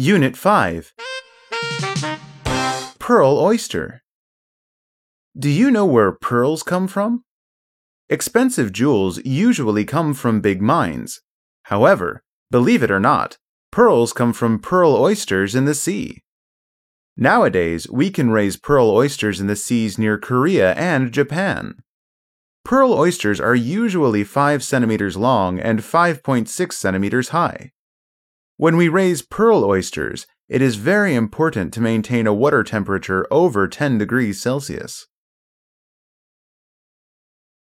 Unit 5 Pearl Oyster. Do you know where pearls come from? Expensive jewels usually come from big mines. However, believe it or not, pearls come from pearl oysters in the sea. Nowadays, we can raise pearl oysters in the seas near Korea and Japan. Pearl oysters are usually 5 centimeters long and 5.6 centimeters high. When we raise pearl oysters, it is very important to maintain a water temperature over 10 degrees Celsius.